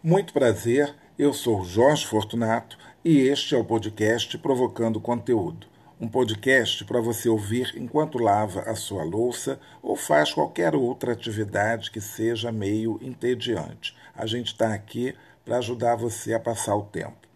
Muito prazer, eu sou Jorge Fortunato e este é o podcast Provocando Conteúdo. Um podcast para você ouvir enquanto lava a sua louça ou faz qualquer outra atividade que seja meio entediante. A gente está aqui para ajudar você a passar o tempo.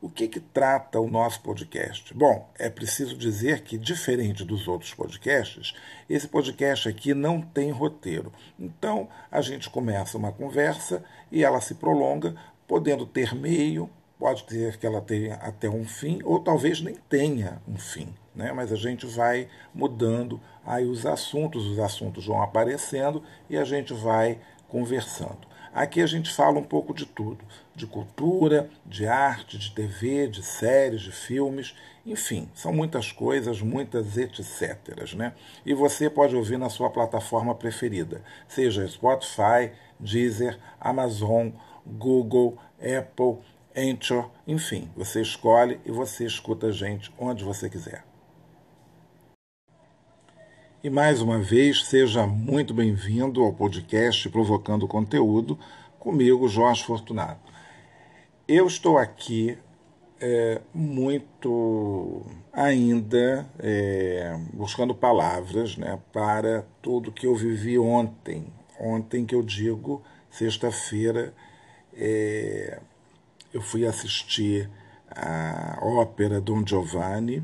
O que, que trata o nosso podcast? Bom, é preciso dizer que, diferente dos outros podcasts, esse podcast aqui não tem roteiro. Então, a gente começa uma conversa e ela se prolonga, podendo ter meio, pode ter que ela tenha até um fim, ou talvez nem tenha um fim. Né? Mas a gente vai mudando aí os assuntos, os assuntos vão aparecendo e a gente vai conversando. Aqui a gente fala um pouco de tudo: de cultura, de arte, de TV, de séries, de filmes, enfim, são muitas coisas, muitas etc. Né? E você pode ouvir na sua plataforma preferida, seja Spotify, Deezer, Amazon, Google, Apple, Anchor, enfim, você escolhe e você escuta a gente onde você quiser. E mais uma vez, seja muito bem-vindo ao podcast Provocando Conteúdo, comigo, Jorge Fortunato. Eu estou aqui é, muito ainda é, buscando palavras né, para tudo que eu vivi ontem. Ontem que eu digo, sexta-feira, é, eu fui assistir a ópera Don Giovanni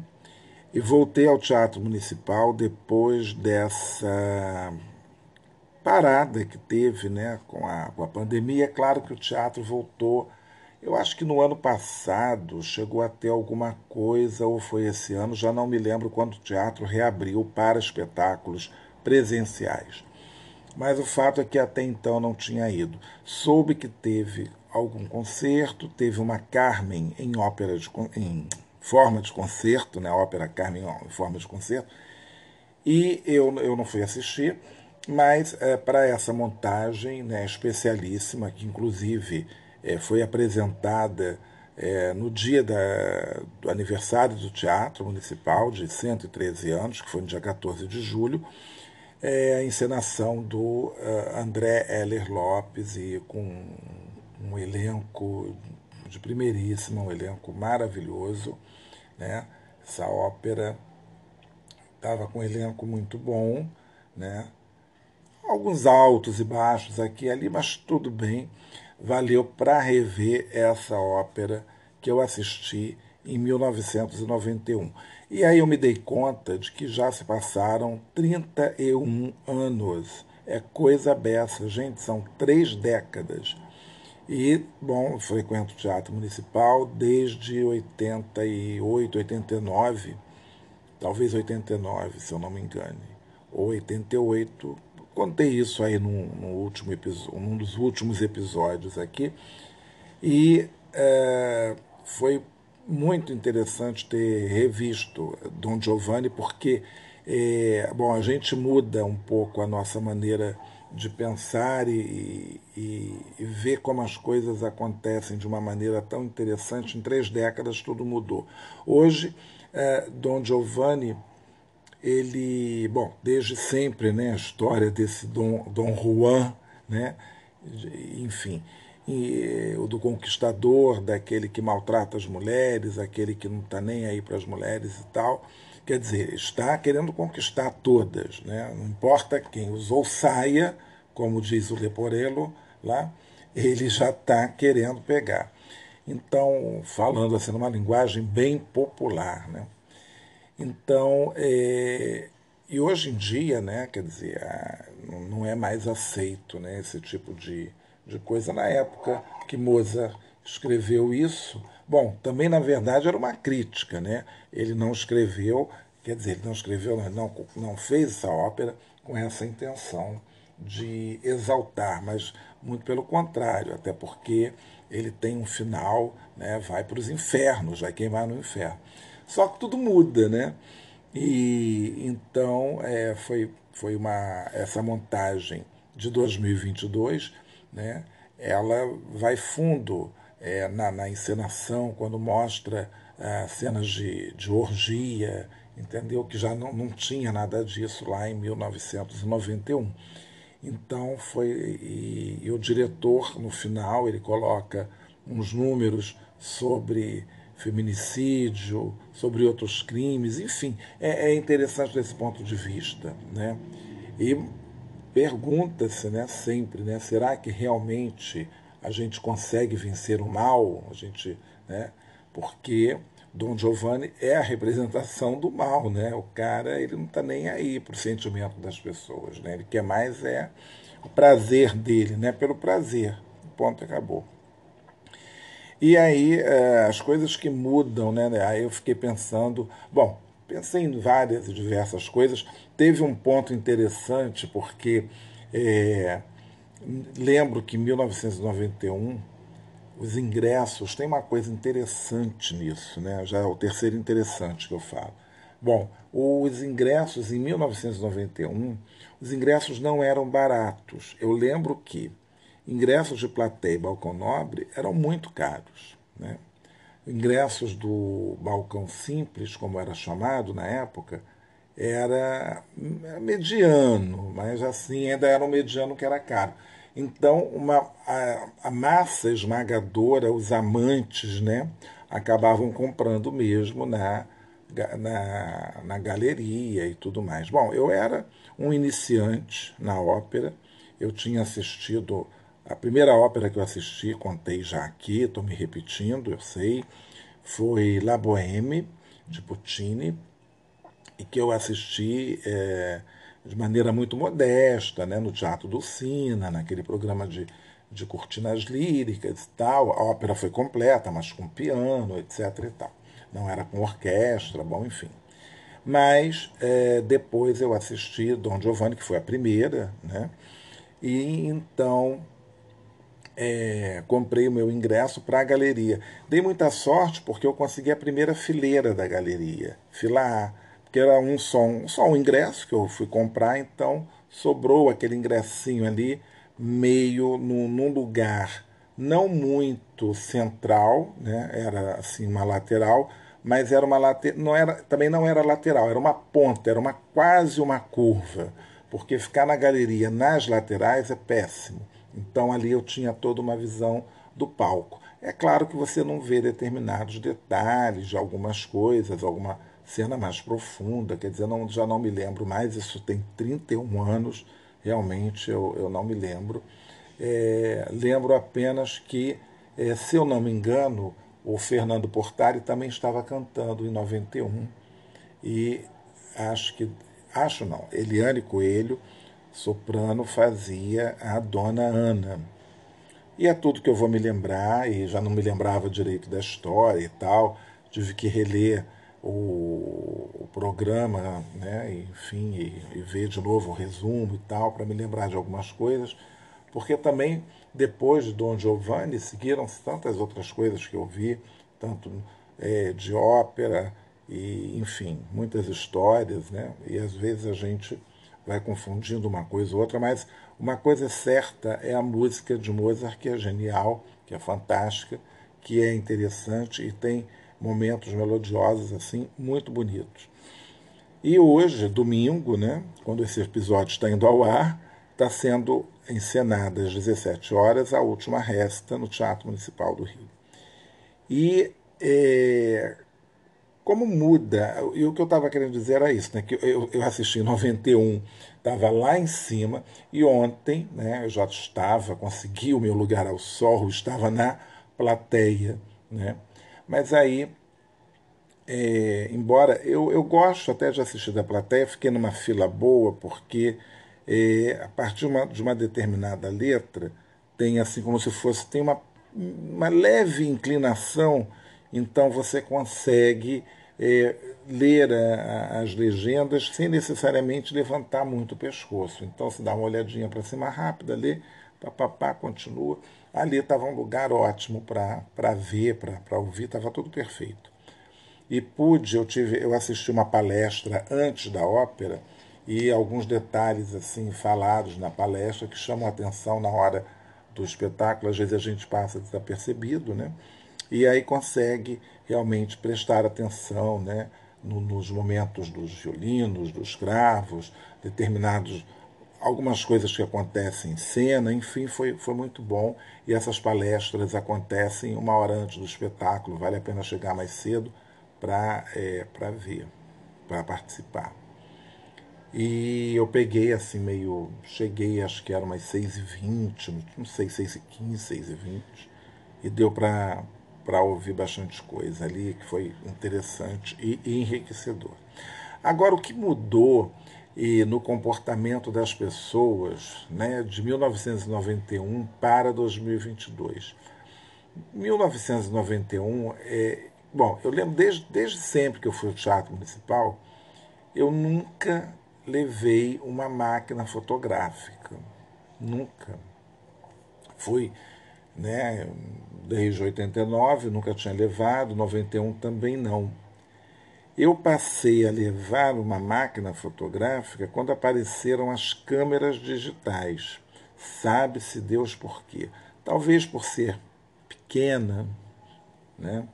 e voltei ao Teatro Municipal depois dessa parada que teve né, com, a, com a pandemia. É claro que o teatro voltou. Eu acho que no ano passado chegou a ter alguma coisa, ou foi esse ano, já não me lembro quando o teatro reabriu para espetáculos presenciais. Mas o fato é que até então não tinha ido. Soube que teve algum concerto, teve uma Carmen em ópera de, em forma de concerto, né, a ópera Carmen em forma de concerto, e eu, eu não fui assistir, mas é, para essa montagem né, especialíssima, que inclusive é, foi apresentada é, no dia da, do aniversário do Teatro Municipal, de 113 anos, que foi no dia 14 de julho, é a encenação do uh, André Heller Lopes e com um elenco de primeiríssima, um elenco maravilhoso. Né? Essa ópera estava com um elenco muito bom, né? alguns altos e baixos aqui e ali, mas tudo bem. Valeu para rever essa ópera que eu assisti em 1991. E aí eu me dei conta de que já se passaram 31 anos. É coisa beça, gente, são três décadas. E, bom, frequento o Teatro Municipal desde 88, 89, talvez 89, se eu não me engane, ou 88. Contei isso aí num, num último episódio, num dos últimos episódios aqui. E é, foi muito interessante ter revisto Dom Giovanni, porque é, bom, a gente muda um pouco a nossa maneira de pensar e, e, e, ver como as coisas acontecem de uma maneira tão interessante. Em três décadas tudo mudou. Hoje, é, Dom Giovanni, ele, bom, desde sempre, né, a história desse Dom, Dom Juan, né, enfim, e, o do conquistador, daquele que maltrata as mulheres, aquele que não está nem aí para as mulheres e tal. Quer dizer, está querendo conquistar todas, né? não importa quem usou saia, como diz o Leporello lá, ele já está querendo pegar. Então, falando assim numa linguagem bem popular. Né? Então, é, e hoje em dia, né, quer dizer, não é mais aceito né, esse tipo de, de coisa. Na época que Mozart escreveu isso, Bom, também na verdade era uma crítica, né? Ele não escreveu, quer dizer, ele não escreveu, não, não fez essa ópera com essa intenção de exaltar, mas muito pelo contrário, até porque ele tem um final, né? Vai para os infernos, vai queimar no inferno. Só que tudo muda, né? E então é, foi, foi uma essa montagem de 2022, né? Ela vai fundo é, na, na, encenação, quando mostra ah, cenas de, de orgia, entendeu? Que já não, não tinha nada disso lá em 1991. Então foi e, e o diretor no final ele coloca uns números sobre feminicídio, sobre outros crimes, enfim, é, é interessante desse ponto de vista, né? E pergunta-se, né, sempre, né, será que realmente a gente consegue vencer o mal? A gente, né? Porque Dom Giovanni é a representação do mal, né? O cara, ele não está nem aí para o sentimento das pessoas, né? Ele quer mais é o prazer dele, né? Pelo prazer. Ponto, acabou. E aí é, as coisas que mudam, né? Aí eu fiquei pensando, bom, pensei em várias e diversas coisas. Teve um ponto interessante porque é, lembro que em 1991 os ingressos, tem uma coisa interessante nisso, né? já é o terceiro interessante que eu falo. Bom, os ingressos em 1991, os ingressos não eram baratos. Eu lembro que ingressos de plateia e balcão nobre eram muito caros. Né? Ingressos do balcão simples, como era chamado na época, era mediano, mas assim ainda era um mediano que era caro. Então, uma, a, a, massa esmagadora, os amantes, né, acabavam comprando mesmo na, na, na galeria e tudo mais. Bom, eu era um iniciante na ópera, eu tinha assistido. A primeira ópera que eu assisti, contei já aqui, estou me repetindo, eu sei, foi La Bohème, de Puccini, e que eu assisti. É, de maneira muito modesta, né, no Teatro do Sina, naquele programa de, de cortinas líricas e tal. A ópera foi completa, mas com piano, etc. e tal. Não era com orquestra, bom, enfim. Mas é, depois eu assisti Dom Giovanni, que foi a primeira, né? E então é, comprei o meu ingresso para a galeria. Dei muita sorte porque eu consegui a primeira fileira da galeria, fila A que era um só, um só um ingresso que eu fui comprar, então sobrou aquele ingressinho ali, meio no, num lugar não muito central, né? era assim uma lateral, mas era uma lateral, não era, também não era lateral, era uma ponta, era uma quase uma curva, porque ficar na galeria nas laterais é péssimo. Então ali eu tinha toda uma visão do palco. É claro que você não vê determinados detalhes de algumas coisas, alguma cena mais profunda, quer dizer, não, já não me lembro mais, isso tem 31 anos, realmente eu, eu não me lembro. É, lembro apenas que, é, se eu não me engano, o Fernando Portari também estava cantando em 91 e acho que, acho não, Eliane Coelho, soprano, fazia a Dona Ana. E é tudo que eu vou me lembrar, e já não me lembrava direito da história e tal, tive que reler o, programa, né, enfim, e, e, ver de novo o resumo e tal, para me lembrar de algumas coisas, porque também depois de Dom Giovanni seguiram tantas outras coisas que eu vi, tanto é, de ópera e, enfim, muitas histórias, né, e às vezes a gente vai confundindo uma coisa ou outra, mas uma coisa certa é a música de Mozart, que é genial, que é fantástica, que é interessante e tem momentos melodiosos assim muito bonitos. E hoje, domingo, né, quando esse episódio está indo ao ar, está sendo encenada às 17 horas a última resta no Teatro Municipal do Rio. E é, como muda, e o que eu estava querendo dizer era isso, né, que eu, eu assisti em 91, estava lá em cima, e ontem né, eu já estava, consegui o meu lugar ao sol, estava na plateia. Né, mas aí, é, embora eu, eu gosto até de assistir da plateia, fiquei numa fila boa, porque é, a partir de uma, de uma determinada letra, tem assim como se fosse, tem uma, uma leve inclinação, então você consegue é, ler a, as legendas sem necessariamente levantar muito o pescoço. Então se dá uma olhadinha para cima rápida, lê, papapá, continua ali estava um lugar ótimo para ver, para ouvir, estava tudo perfeito. E pude, eu tive, eu assisti uma palestra antes da ópera e alguns detalhes assim falados na palestra que chamam a atenção na hora do espetáculo, às vezes a gente passa desapercebido, né? E aí consegue realmente prestar atenção, né? nos momentos dos violinos, dos cravos, determinados algumas coisas que acontecem em cena, enfim, foi, foi muito bom. E essas palestras acontecem uma hora antes do espetáculo, vale a pena chegar mais cedo para é, ver, para participar. E eu peguei assim meio. Cheguei, acho que era umas 6h20, não sei, 6h15, 6h20, e deu para ouvir bastante coisa ali, que foi interessante e, e enriquecedor. Agora, o que mudou e no comportamento das pessoas né, de 1991 para 2022. 1991, é, bom, eu lembro desde, desde sempre que eu fui ao Teatro Municipal, eu nunca levei uma máquina fotográfica. Nunca. Fui, né, desde 89, nunca tinha levado, 91 também não. Eu passei a levar uma máquina fotográfica quando apareceram as câmeras digitais. Sabe-se Deus por quê. Talvez por ser pequena, né?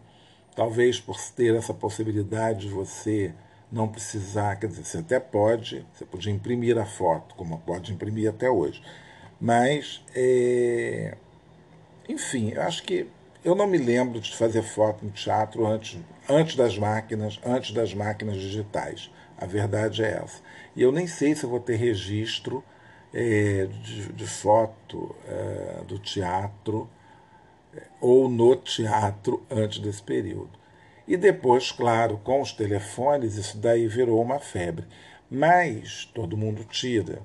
talvez por ter essa possibilidade de você não precisar, quer dizer, você até pode, você podia imprimir a foto, como pode imprimir até hoje. Mas, é... enfim, eu acho que eu não me lembro de fazer foto no teatro antes, antes das máquinas, antes das máquinas digitais. A verdade é essa. E eu nem sei se vou ter registro é, de, de, foto é, do teatro é, ou no teatro antes desse período. E depois, claro, com os telefones, isso daí virou uma febre. Mas todo mundo tira.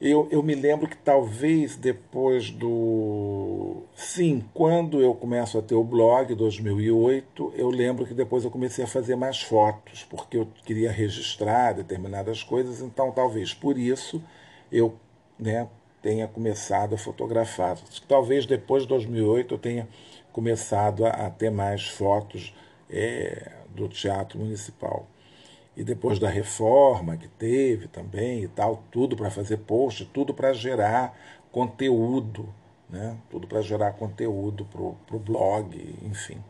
Eu, eu me lembro que talvez depois do. Sim, quando eu começo a ter o blog, 2008, eu lembro que depois eu comecei a fazer mais fotos, porque eu queria registrar determinadas coisas, então talvez por isso eu né, tenha começado a fotografar. Talvez depois de 2008 eu tenha começado a, a ter mais fotos é, do Teatro Municipal e depois da reforma que teve também e tal, tudo para fazer post, tudo para gerar conteúdo, né? tudo para gerar conteúdo para o blog, enfim.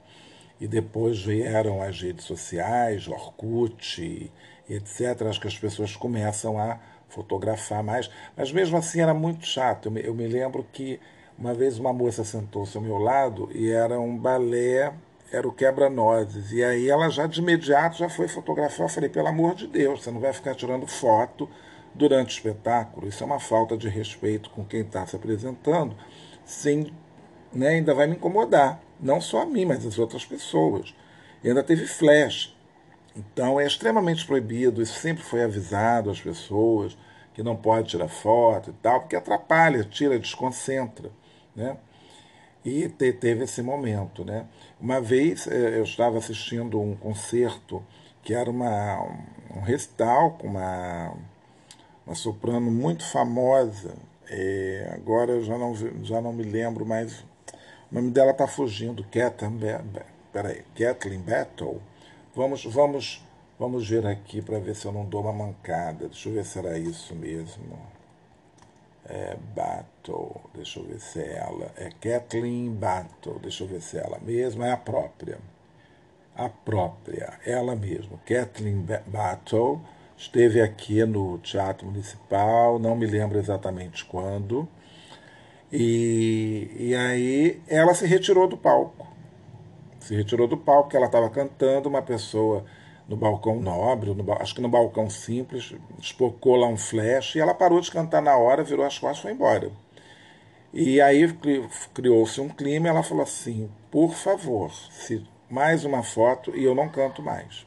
E depois vieram as redes sociais, Orkut, etc. Acho que as pessoas começam a fotografar mais, mas mesmo assim era muito chato. Eu me, eu me lembro que uma vez uma moça sentou-se ao meu lado e era um balé era o quebra-nozes. E aí ela já de imediato já foi fotografar. Eu falei, pelo amor de Deus, você não vai ficar tirando foto durante o espetáculo. Isso é uma falta de respeito com quem está se apresentando, sem, né, ainda vai me incomodar. Não só a mim, mas as outras pessoas. E ainda teve flash. Então é extremamente proibido, isso sempre foi avisado às pessoas, que não pode tirar foto e tal, porque atrapalha, tira, desconcentra. Né? E te, teve esse momento. Né? Uma vez eh, eu estava assistindo um concerto que era uma, um recital com uma, uma soprano muito famosa. É, agora eu já não, já não me lembro mais. O nome dela está fugindo, Kathleen, Kathleen Battle. Vamos, vamos, vamos ver aqui para ver se eu não dou uma mancada. Deixa eu ver se era isso mesmo é, Battle, deixa eu ver se é ela, é Kathleen Battle, deixa eu ver se é ela mesma, é a própria, a própria, ela mesma, Kathleen Battle, esteve aqui no Teatro Municipal, não me lembro exatamente quando, e, e aí ela se retirou do palco, se retirou do palco, ela estava cantando, uma pessoa no balcão nobre, no, acho que no balcão simples, espocou lá um flash e ela parou de cantar na hora, virou as costas e foi embora. E aí criou-se um clima e ela falou assim: por favor, se mais uma foto e eu não canto mais.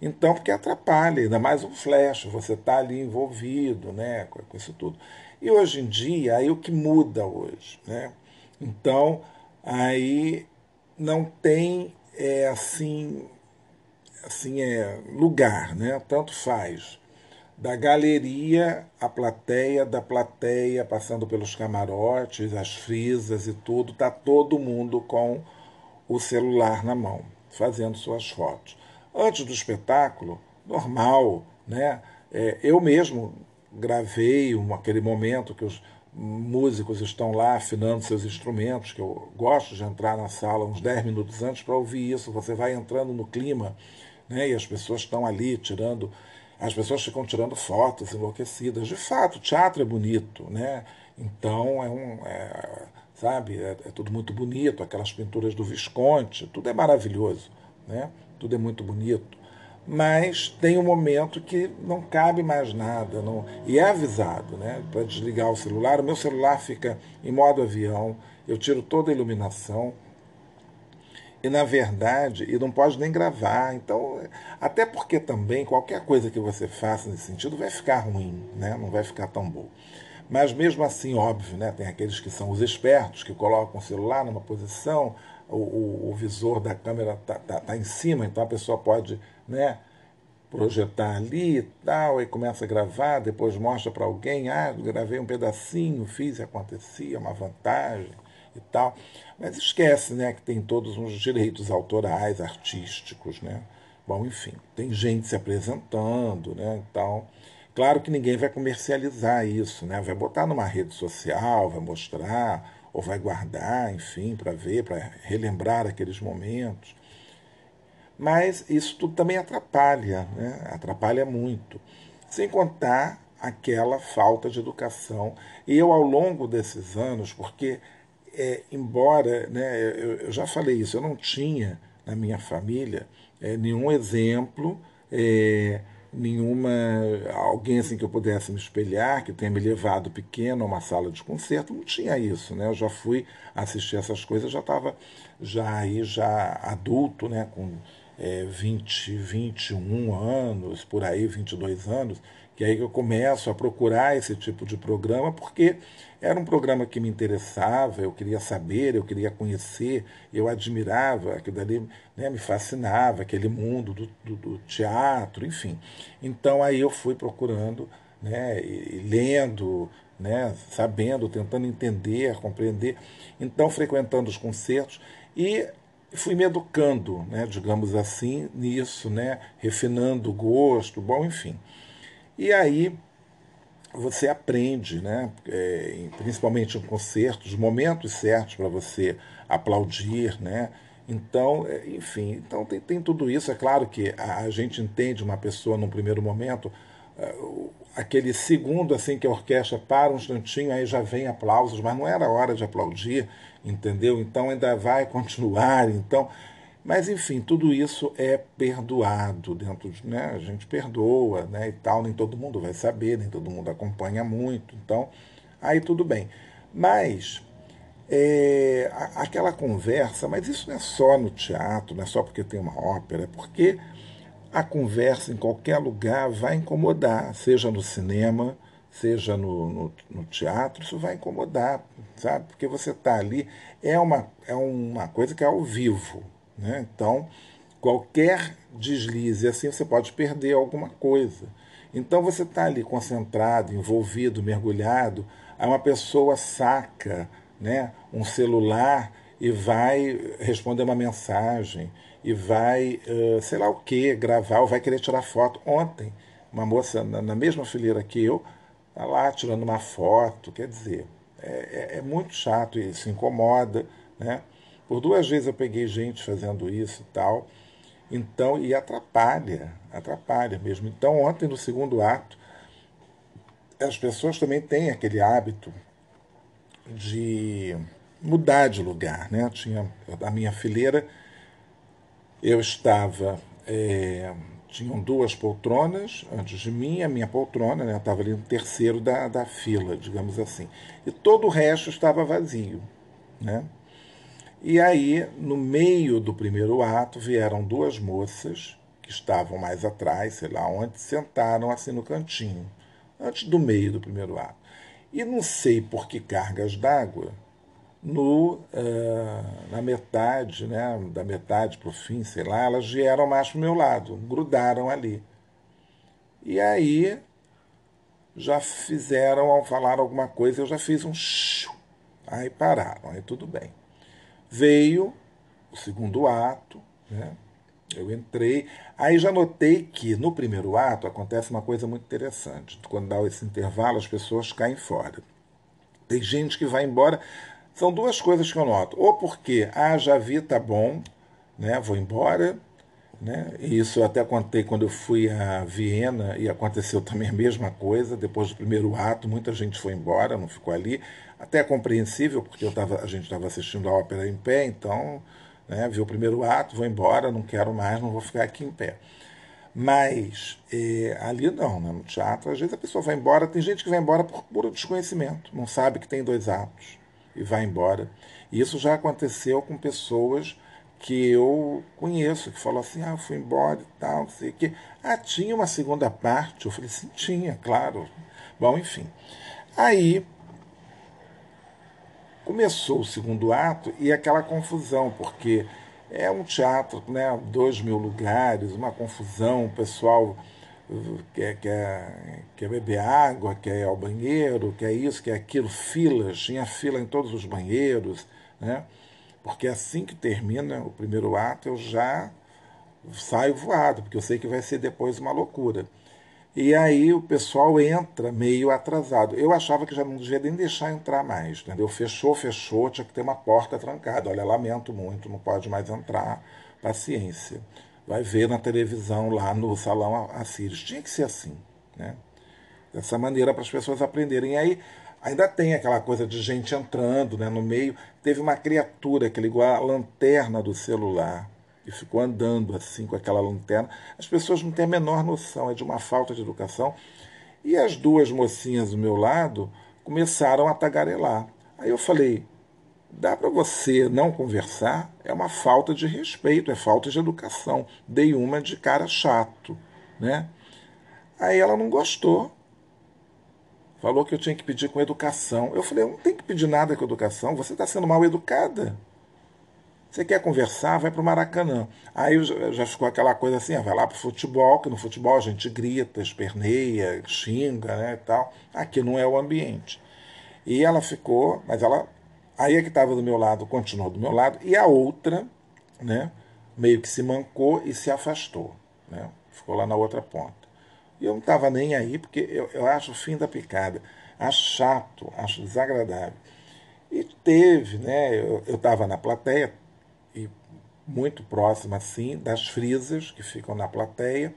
Então, porque atrapalha, ainda mais um flash, você está ali envolvido né, com isso tudo. E hoje em dia, aí o que muda hoje? Né? Então, aí não tem é, assim assim é lugar, né? Tanto faz. Da galeria à plateia, da plateia passando pelos camarotes, as frisas e tudo, tá todo mundo com o celular na mão, fazendo suas fotos. Antes do espetáculo, normal, né? É, eu mesmo gravei um, aquele momento que os músicos estão lá afinando seus instrumentos, que eu gosto de entrar na sala uns 10 minutos antes para ouvir isso. Você vai entrando no clima né? e as pessoas estão ali tirando as pessoas ficam tirando fotos enlouquecidas. De fato, o teatro é bonito, né? Então é um. É, sabe, é, é tudo muito bonito, aquelas pinturas do Visconti, tudo é maravilhoso, né? Tudo é muito bonito mas tem um momento que não cabe mais nada, não, e é avisado, né, para desligar o celular. O meu celular fica em modo avião, eu tiro toda a iluminação, e na verdade, e não pode nem gravar. Então, até porque também qualquer coisa que você faça nesse sentido vai ficar ruim, né? não vai ficar tão bom. Mas mesmo assim, óbvio, né? tem aqueles que são os espertos, que colocam o celular numa posição, o, o, o visor da câmera está tá, tá em cima, então a pessoa pode né, projetar ali e tal, e começa a gravar, depois mostra para alguém, ah, gravei um pedacinho, fiz e acontecia, uma vantagem e tal. Mas esquece né, que tem todos uns direitos autorais, artísticos, né? Bom, enfim, tem gente se apresentando, né? Então, claro que ninguém vai comercializar isso, né? Vai botar numa rede social, vai mostrar, ou vai guardar, enfim, para ver, para relembrar aqueles momentos. Mas isso tudo também atrapalha, né? atrapalha muito. Sem contar aquela falta de educação. E eu, ao longo desses anos, porque, é, embora, né, eu, eu, já falei isso, eu não tinha na minha família é, nenhum exemplo. É, nenhuma alguém assim que eu pudesse me espelhar, que tenha me levado pequeno a uma sala de concerto, não tinha isso, né? Eu já fui assistir essas coisas, já estava já aí já adulto, né, com é, 20, 21 anos, por aí, 22 anos, que é aí eu começo a procurar esse tipo de programa, porque era um programa que me interessava, eu queria saber, eu queria conhecer, eu admirava, aquilo dali né, me fascinava, aquele mundo do, do, do, teatro, enfim. Então aí eu fui procurando, né, e, lendo, né, sabendo, tentando entender, compreender, então frequentando os concertos e fui me educando, né, digamos assim, nisso, né, refinando o gosto, bom, enfim. E aí você aprende, né? É, principalmente em concertos, momentos certos para você aplaudir, né? Então, é, enfim, então tem, tem tudo isso. É claro que a, a gente entende uma pessoa num primeiro momento, uh, aquele segundo assim que a orquestra para um instantinho, aí já vem aplausos, mas não era hora de aplaudir, entendeu? Então ainda vai continuar. Então, mas, enfim, tudo isso é perdoado dentro de. Né, a gente perdoa né, e tal, nem todo mundo vai saber, nem todo mundo acompanha muito, então aí tudo bem. Mas é, aquela conversa, mas isso não é só no teatro, não é só porque tem uma ópera, é porque a conversa em qualquer lugar vai incomodar, seja no cinema, seja no, no, no teatro, isso vai incomodar, sabe? Porque você está ali, é uma, é uma coisa que é ao vivo, né? Então, qualquer deslize assim, você pode perder alguma coisa. Então, você está ali concentrado, envolvido, mergulhado, aí uma pessoa saca né, um celular e vai responder uma mensagem, e vai, uh, sei lá o que, gravar, ou vai querer tirar foto. Ontem, uma moça na, na mesma fileira que eu, está lá tirando uma foto, quer dizer, é, é, é muito chato isso, incomoda, né? Por duas vezes eu peguei gente fazendo isso e tal. Então, e atrapalha, atrapalha mesmo. Então, ontem, no segundo ato, as pessoas também têm aquele hábito de mudar de lugar. Né? Tinha a minha fileira, eu estava. É, tinham duas poltronas antes de mim, a minha poltrona, né? eu estava ali no terceiro da, da fila, digamos assim. E todo o resto estava vazio. Né? E aí, no meio do primeiro ato, vieram duas moças que estavam mais atrás, sei lá onde, sentaram assim no cantinho, antes do meio do primeiro ato. E não sei por que cargas d'água, no, uh, na metade, né, da metade para o fim, sei lá, elas vieram mais para o meu lado, grudaram ali. E aí já fizeram, ao falar alguma coisa, eu já fiz um aí pararam, aí tudo bem. Veio o segundo ato, né? eu entrei. Aí já notei que no primeiro ato acontece uma coisa muito interessante. Quando dá esse intervalo, as pessoas caem fora. Tem gente que vai embora. São duas coisas que eu noto. Ou porque, ah, já vi, tá bom, né? vou embora. Né? Isso eu até contei quando eu fui a Viena e aconteceu também a mesma coisa. Depois do primeiro ato, muita gente foi embora, não ficou ali. Até é compreensível, porque eu tava, a gente estava assistindo a ópera em pé, então né, viu o primeiro ato, vou embora, não quero mais, não vou ficar aqui em pé. Mas é, ali não, né? no teatro, às vezes a pessoa vai embora, tem gente que vai embora por puro desconhecimento, não sabe que tem dois atos e vai embora. E isso já aconteceu com pessoas que eu conheço, que falou assim, ah, fui embora e tal, não sei o quê. Ah, tinha uma segunda parte? Eu falei, sim, tinha, claro. Bom, enfim. Aí começou o segundo ato e aquela confusão, porque é um teatro, né, dois mil lugares, uma confusão, o pessoal quer, quer, quer beber água, quer ir ao banheiro, quer isso, quer aquilo, filas, tinha fila em todos os banheiros, né? Porque assim que termina o primeiro ato, eu já saio voado, porque eu sei que vai ser depois uma loucura. E aí o pessoal entra meio atrasado. Eu achava que já não devia nem deixar entrar mais, entendeu? Fechou, fechou, tinha que ter uma porta trancada. Olha, lamento muito, não pode mais entrar. Paciência. Vai ver na televisão lá no salão Assírios. Tinha que ser assim, né? Dessa maneira para as pessoas aprenderem. E aí Ainda tem aquela coisa de gente entrando né, no meio. Teve uma criatura que ligou a lanterna do celular e ficou andando assim com aquela lanterna. As pessoas não têm a menor noção, é de uma falta de educação. E as duas mocinhas do meu lado começaram a tagarelar. Aí eu falei: dá para você não conversar? É uma falta de respeito, é falta de educação. Dei uma de cara chato, né? Aí ela não gostou Falou que eu tinha que pedir com educação. Eu falei, eu não tenho que pedir nada com educação, você está sendo mal educada. Você quer conversar, vai para o Maracanã. Aí já ficou aquela coisa assim, ah, vai lá para o futebol, que no futebol a gente grita, esperneia, xinga né, tal. Aqui não é o ambiente. E ela ficou, mas ela. Aí a que estava do meu lado continuou do meu lado, e a outra, né, meio que se mancou e se afastou. Né, ficou lá na outra ponta. E eu não estava nem aí, porque eu, eu acho o fim da picada. Acho chato, acho desagradável. E teve, né? Eu estava na plateia, muito próximo assim, das frisas que ficam na plateia.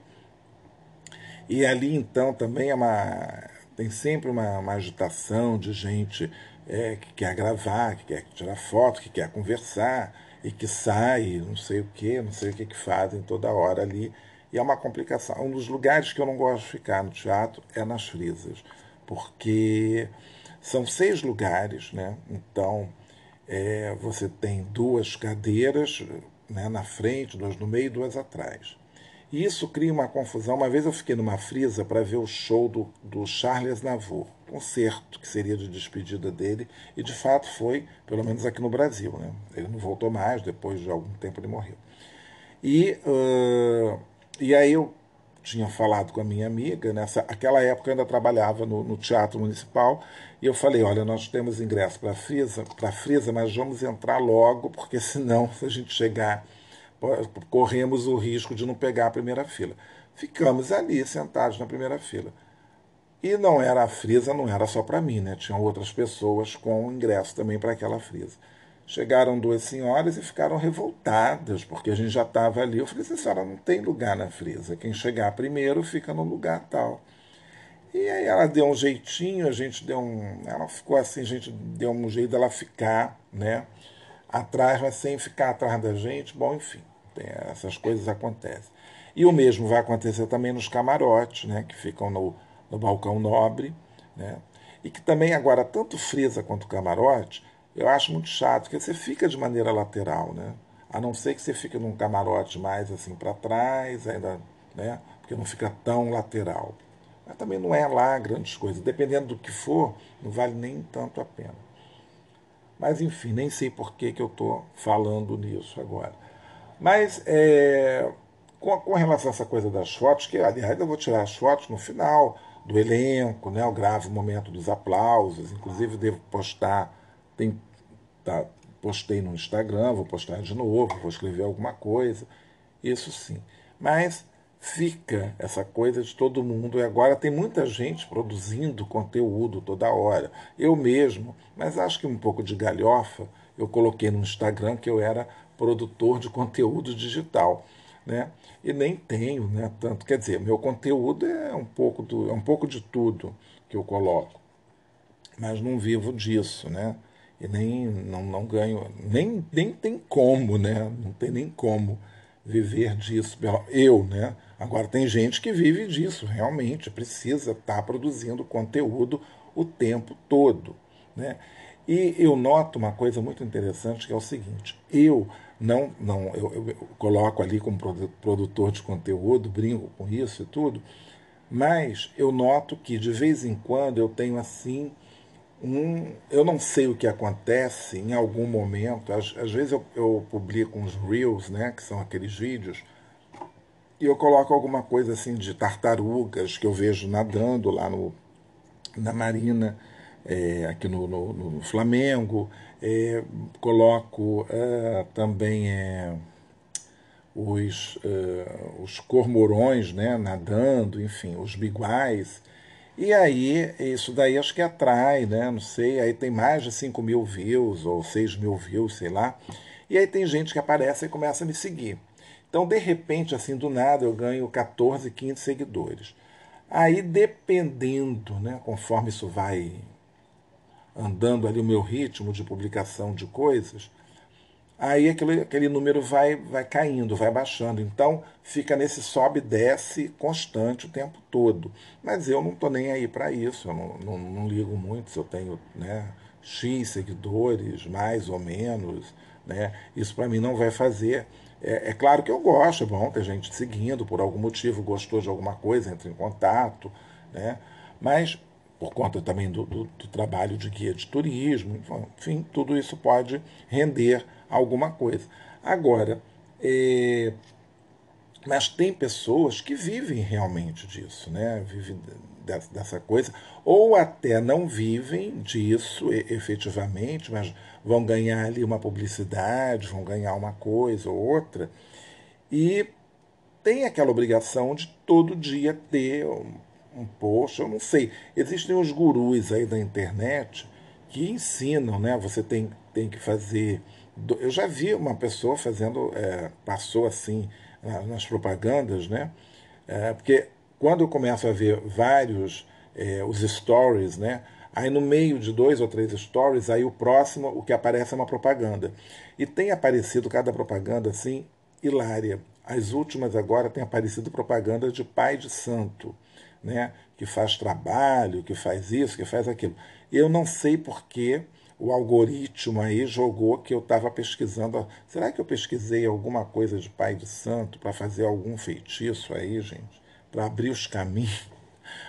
E ali então também é uma, tem sempre uma, uma agitação de gente é, que quer gravar, que quer tirar foto, que quer conversar e que sai, não sei o que, não sei o que que fazem toda hora ali e é uma complicação. Um dos lugares que eu não gosto de ficar no teatro é nas frisas, porque são seis lugares, né? Então é, você tem duas cadeiras né, na frente, duas no meio e duas atrás. E isso cria uma confusão. Uma vez eu fiquei numa frisa para ver o show do, do Charles Navour, concerto que seria de despedida dele, e de fato foi, pelo menos aqui no Brasil. Né? Ele não voltou mais, depois de algum tempo ele morreu. E uh, e aí eu tinha falado com a minha amiga, nessa aquela época eu ainda trabalhava no, no Teatro Municipal, e eu falei, olha, nós temos ingresso para a Frisa, para Frisa, mas vamos entrar logo, porque senão, se a gente chegar, corremos o risco de não pegar a primeira fila. Ficamos ali, sentados na primeira fila. E não era a Frisa, não era só para mim, né? Tinham outras pessoas com ingresso também para aquela Frisa. Chegaram duas senhoras e ficaram revoltadas, porque a gente já estava ali. Eu falei assim, senhora, não tem lugar na frisa. Quem chegar primeiro fica no lugar tal. E aí ela deu um jeitinho, a gente deu um. Ela ficou assim, a gente deu um jeito dela ficar, né? Atrás, mas sem ficar atrás da gente. Bom, enfim, essas coisas acontecem. E o mesmo vai acontecer também nos camarotes, né? Que ficam no, no balcão nobre, né? E que também agora, tanto frisa quanto camarote, eu acho muito chato, porque você fica de maneira lateral, né? A não ser que você fique num camarote mais assim para trás, ainda, né? Porque não fica tão lateral. Mas também não é lá grandes coisas. Dependendo do que for, não vale nem tanto a pena. Mas enfim, nem sei por que, que eu estou falando nisso agora. Mas é, com, com, relação a essa coisa das fotos, que aliás eu vou tirar as fotos no final do elenco, né? O momento dos aplausos, inclusive devo postar tem, tá, postei no Instagram, vou postar de novo, vou escrever alguma coisa. Isso sim. Mas fica essa coisa de todo mundo. E agora tem muita gente produzindo conteúdo toda hora. Eu mesmo, mas acho que um pouco de galhofa, eu coloquei no Instagram que eu era produtor de conteúdo digital. né? E nem tenho, né? Tanto, quer dizer, meu conteúdo é um pouco do, é um pouco de tudo que eu coloco, mas não vivo disso, né? E nem não, não ganho, nem, nem tem como, né? Não tem nem como viver disso. Eu, né? Agora tem gente que vive disso, realmente precisa estar tá produzindo conteúdo o tempo todo, né? E eu noto uma coisa muito interessante que é o seguinte: eu não, não eu, eu, coloco ali como produtor de conteúdo, brinco com isso e tudo, mas eu noto que de vez em quando eu tenho assim um, eu não sei o que acontece em algum momento. Às, às vezes eu, eu publico uns reels, né, que são aqueles vídeos, e eu coloco alguma coisa assim de tartarugas que eu vejo nadando lá no, na marina é, aqui no, no, no Flamengo. É, coloco é, também é, os, é, os cormorões né, nadando, enfim, os biguais. E aí, isso daí acho que atrai, né? Não sei, aí tem mais de 5 mil views ou 6 mil views, sei lá. E aí tem gente que aparece e começa a me seguir. Então, de repente, assim, do nada, eu ganho 14, 15 seguidores. Aí, dependendo, né, conforme isso vai andando ali o meu ritmo de publicação de coisas, aí aquele, aquele número vai, vai caindo, vai baixando. Então fica nesse sobe e desce constante o tempo todo. Mas eu não estou nem aí para isso, eu não, não, não, ligo muito se eu tenho né, X seguidores, mais ou menos. Né? Isso para mim não vai fazer. É, é, claro que eu gosto, é bom ter gente seguindo, por algum motivo gostou de alguma coisa, entra em contato. Né? Mas por conta também do, do, do, trabalho de guia de turismo, enfim, tudo isso pode render alguma coisa. Agora, é, mas tem pessoas que vivem realmente disso, né? Vivem dessa coisa, ou até não vivem disso efetivamente, mas vão ganhar ali uma publicidade, vão ganhar uma coisa ou outra, e tem aquela obrigação de todo dia ter um post, eu não sei. Existem os gurus aí da internet que ensinam, né? Você tem, tem que fazer. Eu já vi uma pessoa fazendo, é, passou assim nas propagandas, né? É, porque quando eu começo a ver vários, é, os stories, né? Aí no meio de dois ou três stories, aí o próximo, o que aparece é uma propaganda. E tem aparecido cada propaganda assim, hilária. As últimas agora tem aparecido propaganda de pai de santo né, que faz trabalho, que faz isso, que faz aquilo. Eu não sei porque o algoritmo aí jogou que eu estava pesquisando. Será que eu pesquisei alguma coisa de Pai de Santo para fazer algum feitiço aí, gente? Para abrir os caminhos?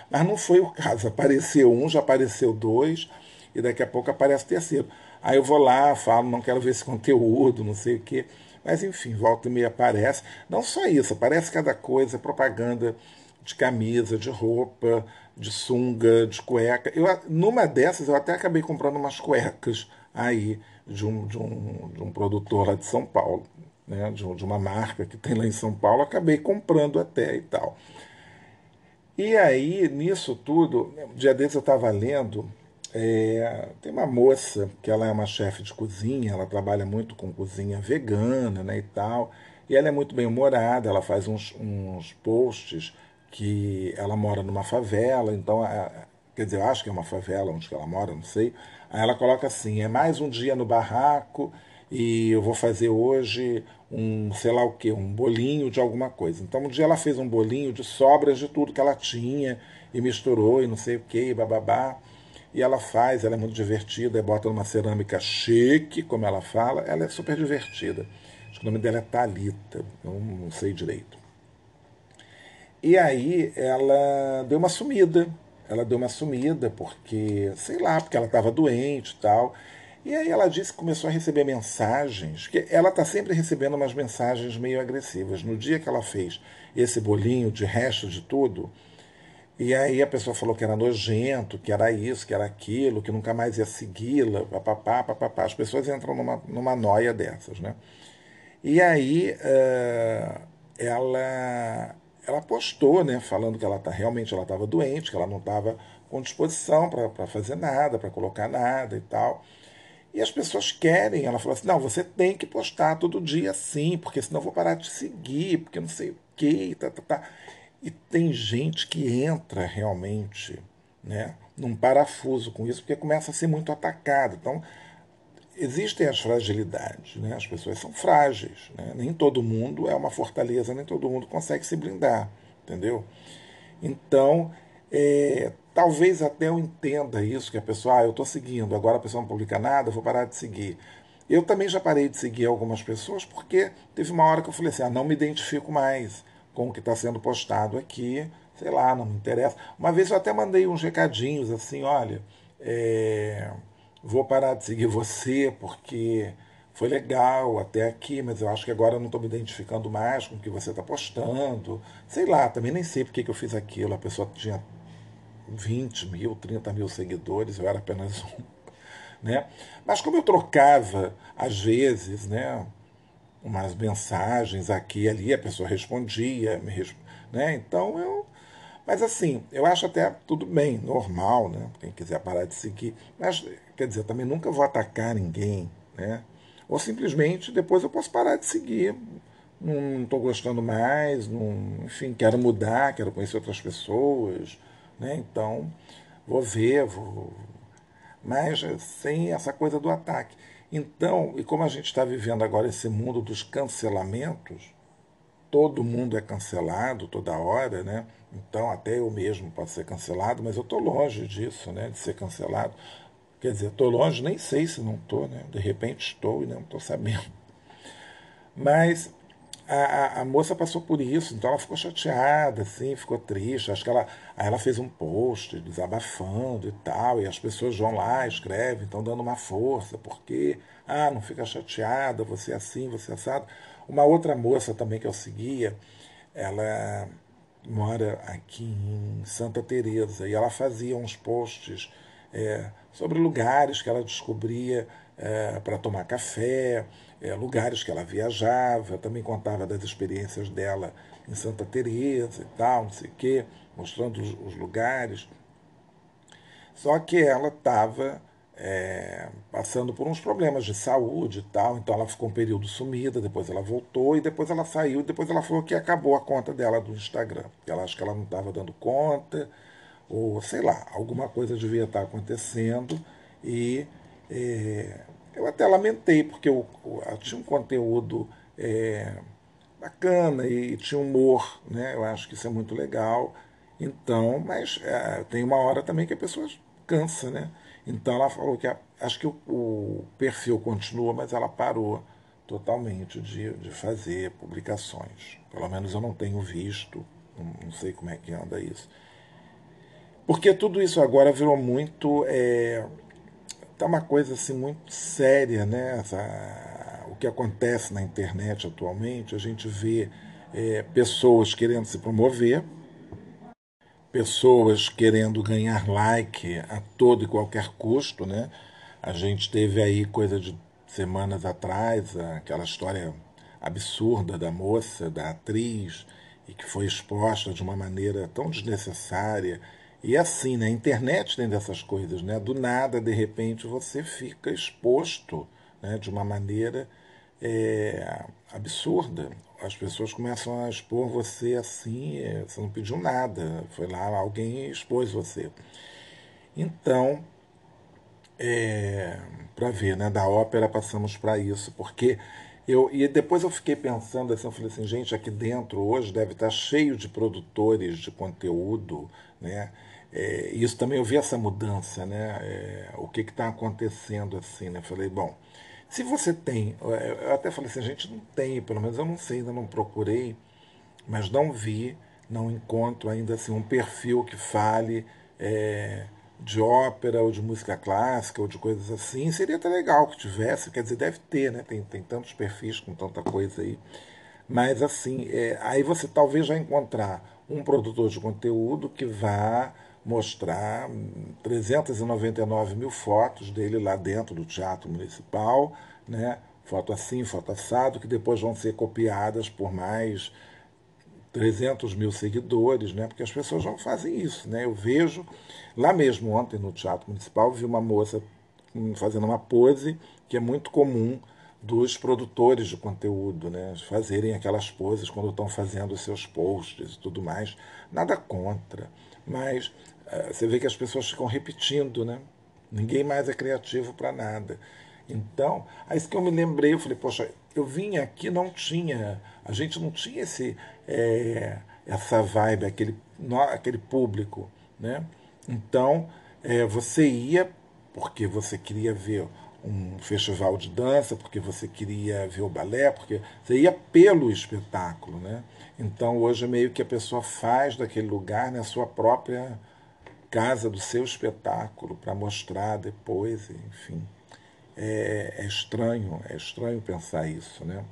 Mas não foi o caso. Apareceu um, já apareceu dois, e daqui a pouco aparece o terceiro. Aí eu vou lá, falo, não quero ver esse conteúdo, não sei o quê. Mas enfim, volta e meia aparece. Não só isso, aparece cada coisa, propaganda de camisa, de roupa, de sunga, de cueca. Eu, numa dessas, eu até acabei comprando umas cuecas aí de um, de um, de um produtor lá de São Paulo, né? de, de uma marca que tem lá em São Paulo. Acabei comprando até e tal. E aí, nisso tudo, dia desses eu estava lendo. É, tem uma moça que ela é uma chefe de cozinha, ela trabalha muito com cozinha vegana né, e tal, e ela é muito bem humorada, ela faz uns, uns posts que ela mora numa favela, então, quer dizer, eu acho que é uma favela onde ela mora, não sei. Aí ela coloca assim: é mais um dia no barraco e eu vou fazer hoje um, sei lá o que, um bolinho de alguma coisa. Então, um dia ela fez um bolinho de sobras de tudo que ela tinha e misturou e não sei o que, bababá. E ela faz, ela é muito divertida, bota numa cerâmica chique, como ela fala, ela é super divertida. Acho que o nome dela é Talita, não, não sei direito. E aí ela deu uma sumida. Ela deu uma sumida porque, sei lá, porque ela estava doente e tal. E aí ela disse que começou a receber mensagens, que ela está sempre recebendo umas mensagens meio agressivas. No dia que ela fez esse bolinho de resto de tudo, e aí a pessoa falou que era nojento, que era isso, que era aquilo, que nunca mais ia segui-la, papapá, papapá. As pessoas entram numa, numa noia dessas, né? E aí uh, ela ela postou, né, falando que ela tá, realmente ela estava doente, que ela não estava com disposição para fazer nada, para colocar nada e tal. E as pessoas querem. Ela falou assim: não, você tem que postar todo dia sim, porque senão eu vou parar de seguir, porque não sei o quê. Tá, tá, tá. E tem gente que entra realmente né, num parafuso com isso, porque começa a ser muito atacado. Então, existem as fragilidades, né? as pessoas são frágeis. Né? Nem todo mundo é uma fortaleza, nem todo mundo consegue se blindar, entendeu? Então, é, talvez até eu entenda isso, que a pessoa, ah, eu estou seguindo, agora a pessoa não publica nada, eu vou parar de seguir. Eu também já parei de seguir algumas pessoas porque teve uma hora que eu falei assim, ah, não me identifico mais com o que está sendo postado aqui, sei lá, não me interessa. Uma vez eu até mandei uns recadinhos assim, olha, é, vou parar de seguir você porque foi legal até aqui, mas eu acho que agora eu não estou me identificando mais com o que você está postando. Sei lá, também nem sei porque que eu fiz aquilo. A pessoa tinha 20 mil, 30 mil seguidores, eu era apenas um. Né? Mas como eu trocava, às vezes, né, umas mensagens aqui e ali, a pessoa respondia, me resp... né? então eu. Mas assim, eu acho até tudo bem, normal, né? Quem quiser parar de seguir. Mas, quer dizer, também nunca vou atacar ninguém, né? Ou simplesmente depois eu posso parar de seguir. Não estou gostando mais, não, enfim, quero mudar, quero conhecer outras pessoas né? Então, vou ver, vou... mas sem essa coisa do ataque. Então, e como a gente está vivendo agora esse mundo dos cancelamentos, todo mundo é cancelado toda hora, né? Então, até eu mesmo posso ser cancelado, mas eu estou longe disso, né? De ser cancelado. Quer dizer, estou longe, nem sei se não estou, né? De repente estou e não estou sabendo. Mas a, a, moça passou por isso, então ela ficou chateada, assim, ficou triste. Acho que ela, aí ela fez um post desabafando e tal, e as pessoas vão lá, escrevem, estão dando uma força, porque, ah, não fica chateada, você é assim, você é assado. Uma outra moça também que eu seguia, ela mora aqui em Santa Teresa e ela fazia uns posts é, sobre lugares que ela descobria é, para tomar café, é, lugares que ela viajava, também contava das experiências dela em Santa Teresa e tal, não sei o quê, mostrando os, os lugares. Só que ela estava é, passando por uns problemas de saúde e tal, então ela ficou um período sumida, depois ela voltou e depois ela saiu e depois ela falou que acabou a conta dela do Instagram. Ela acha que ela não estava dando conta, ou sei lá, alguma coisa devia estar acontecendo e é, eu até lamentei, porque eu tinha um conteúdo é, bacana e tinha humor, né? Eu acho que isso é muito legal. Então, mas é, tem uma hora também que a pessoa cansa, né? Então ela falou que a, acho que o, o, perfil continua, mas ela parou totalmente de, de fazer publicações. Pelo menos eu não tenho visto, não, não sei como é que anda isso. Porque tudo isso agora virou muito. É, tá uma coisa assim muito séria, né? Essa, o que acontece na internet atualmente, a gente vê é, pessoas querendo se promover, pessoas querendo ganhar like a todo e qualquer custo, né? A gente teve aí coisa de semanas atrás aquela história absurda da moça, da atriz, e que foi exposta de uma maneira tão desnecessária e assim, né? A internet tem dessas coisas, né? Do nada, de repente, você fica exposto né? de uma maneira é, absurda. As pessoas começam a expor você assim, é, você não pediu nada, foi lá, alguém expôs você. Então, é, para ver, né? Da ópera passamos para isso, porque eu, e depois eu fiquei pensando assim, eu falei assim, gente, aqui dentro hoje deve estar cheio de produtores de conteúdo, né? É, isso também eu vi essa mudança, né? É, o que está acontecendo assim, né? Falei, bom, se você tem, eu até falei assim, a gente não tem, pelo menos eu não sei, ainda não procurei, mas não vi, não encontro ainda assim um perfil que fale é, de ópera ou de música clássica ou de coisas assim. Seria até legal que tivesse, quer dizer, deve ter, né? Tem, tem tantos perfis com tanta coisa aí. Mas assim, é, aí você talvez já encontrar um produtor de conteúdo que vá mostrar 399 mil fotos dele lá dentro do Teatro Municipal, né? foto assim, foto assado, que depois vão ser copiadas por mais 300 mil seguidores, né? porque as pessoas não fazem isso. Né? Eu vejo, lá mesmo ontem no Teatro Municipal, vi uma moça fazendo uma pose que é muito comum dos produtores de conteúdo, né? fazerem aquelas poses quando estão fazendo os seus posts e tudo mais. Nada contra, mas você vê que as pessoas ficam repetindo, né? Ninguém mais é criativo para nada. Então, aí isso que eu me lembrei, eu falei, poxa, eu vim aqui não tinha, a gente não tinha esse, é, essa vibe, aquele, aquele público, né? Então, é, você ia porque você queria ver um festival de dança, porque você queria ver o balé, porque você ia pelo espetáculo, né? Então hoje meio que a pessoa faz daquele lugar né, a sua própria casa do seu espetáculo para mostrar depois, enfim. É, é, estranho, é estranho pensar isso, né?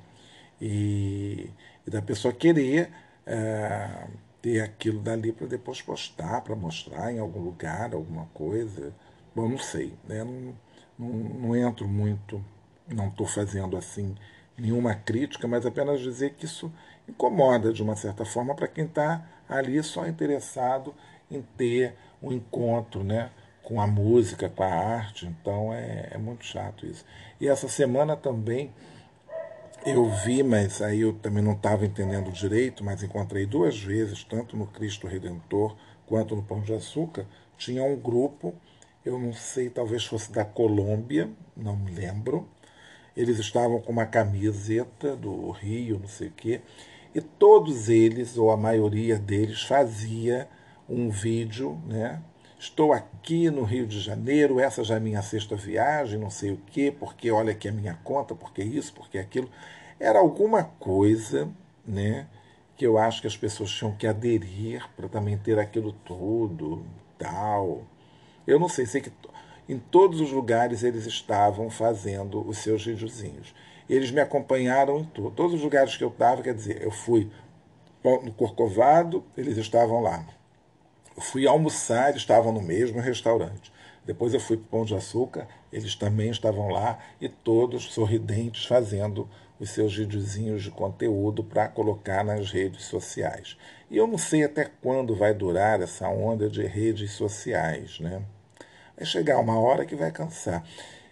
E, e da pessoa querer é, ter aquilo dali para depois postar, para mostrar em algum lugar, alguma coisa. Bom, não sei, né? Não, não, não entro muito, não estou fazendo assim nenhuma crítica, mas apenas dizer que isso incomoda de uma certa forma para quem está ali só interessado em ter um encontro né, com a música, com a arte. Então é, é muito chato isso. E essa semana também eu vi, mas aí eu também não estava entendendo direito, mas encontrei duas vezes, tanto no Cristo Redentor quanto no Pão de Açúcar, tinha um grupo eu não sei, talvez fosse da Colômbia, não me lembro. Eles estavam com uma camiseta do Rio, não sei o quê, e todos eles, ou a maioria deles, fazia um vídeo, né? Estou aqui no Rio de Janeiro, essa já é minha sexta viagem, não sei o quê, porque olha aqui a minha conta, porque isso, porque aquilo. Era alguma coisa, né? Que eu acho que as pessoas tinham que aderir para também ter aquilo tudo, tal. Eu não sei, sei que em todos os lugares eles estavam fazendo os seus videozinhos. Eles me acompanharam em tudo. Todos os lugares que eu estava, quer dizer, eu fui no Corcovado, eles estavam lá. Fui almoçar, eles estavam no mesmo restaurante. Depois eu fui para o Pão de Açúcar, eles também estavam lá e todos sorridentes fazendo os seus videozinhos de conteúdo para colocar nas redes sociais. E eu não sei até quando vai durar essa onda de redes sociais, né? Vai chegar uma hora que vai cansar.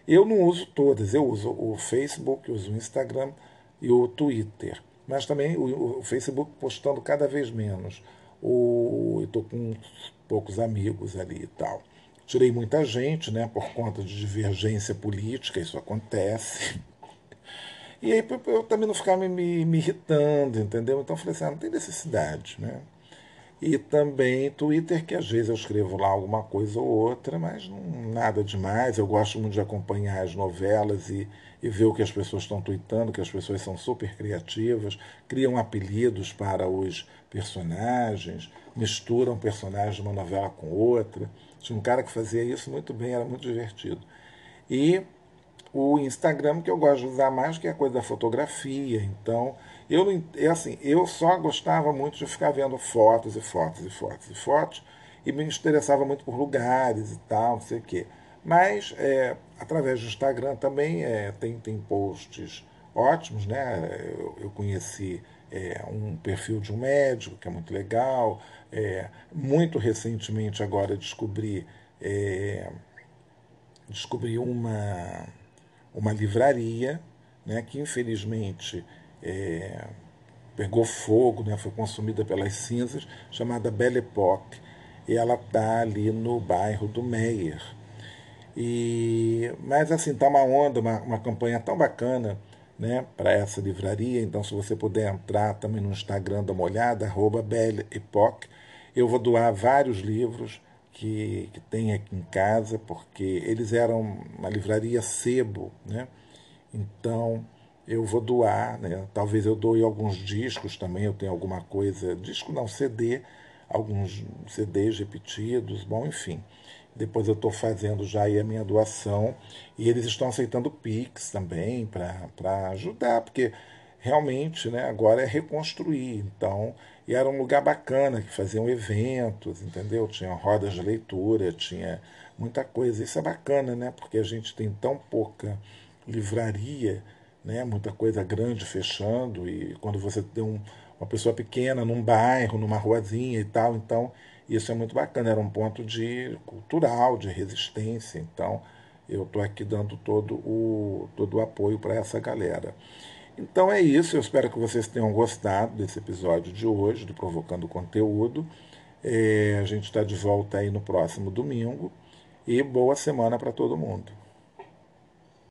Eu não uso todas, eu uso o Facebook, uso o Instagram e o Twitter. Mas também o Facebook postando cada vez menos. O, eu estou com poucos amigos ali e tal. Tirei muita gente, né, por conta de divergência política, isso acontece. E aí eu também não ficar me, me, me irritando, entendeu? Então eu falei assim, ah, não tem necessidade, né? E também Twitter, que às vezes eu escrevo lá alguma coisa ou outra, mas não, nada demais. Eu gosto muito de acompanhar as novelas e, e ver o que as pessoas estão tweetando, que as pessoas são super criativas, criam apelidos para os personagens, misturam personagens de uma novela com outra. Tinha um cara que fazia isso muito bem, era muito divertido. E o Instagram, que eu gosto de usar mais, que é a coisa da fotografia. Então, eu, é assim, eu só gostava muito de ficar vendo fotos e fotos e fotos e fotos e me interessava muito por lugares e tal, não sei o quê. Mas é, através do Instagram também é, tem, tem posts ótimos, né? Eu, eu conheci é, um perfil de um médico que é muito legal. É, muito recentemente agora descobri é, descobri uma uma livraria, né? Que infelizmente é, pegou fogo, né, foi consumida pelas cinzas, chamada Belle Époque. E ela está ali no bairro do Meyer. E, mas assim, está uma onda, uma, uma campanha tão bacana né, para essa livraria. Então, se você puder entrar também no Instagram, dá uma olhada, arroba Belle Époque. Eu vou doar vários livros que, que tem aqui em casa, porque eles eram uma livraria sebo, né? Então, eu vou doar, né? Talvez eu doe alguns discos também, eu tenho alguma coisa, disco não, CD, alguns CDs repetidos, bom, enfim. Depois eu estou fazendo já aí a minha doação e eles estão aceitando Pix também para ajudar, porque realmente né, agora é reconstruir. Então, e era um lugar bacana que faziam eventos, entendeu? Tinha rodas de leitura, tinha muita coisa. Isso é bacana, né? Porque a gente tem tão pouca livraria né? muita coisa grande fechando, e quando você tem um, uma pessoa pequena num bairro, numa ruazinha e tal, então isso é muito bacana, era um ponto de cultural, de resistência, então eu estou aqui dando todo o, todo o apoio para essa galera. Então é isso, eu espero que vocês tenham gostado desse episódio de hoje, do Provocando Conteúdo. É, a gente está de volta aí no próximo domingo e boa semana para todo mundo.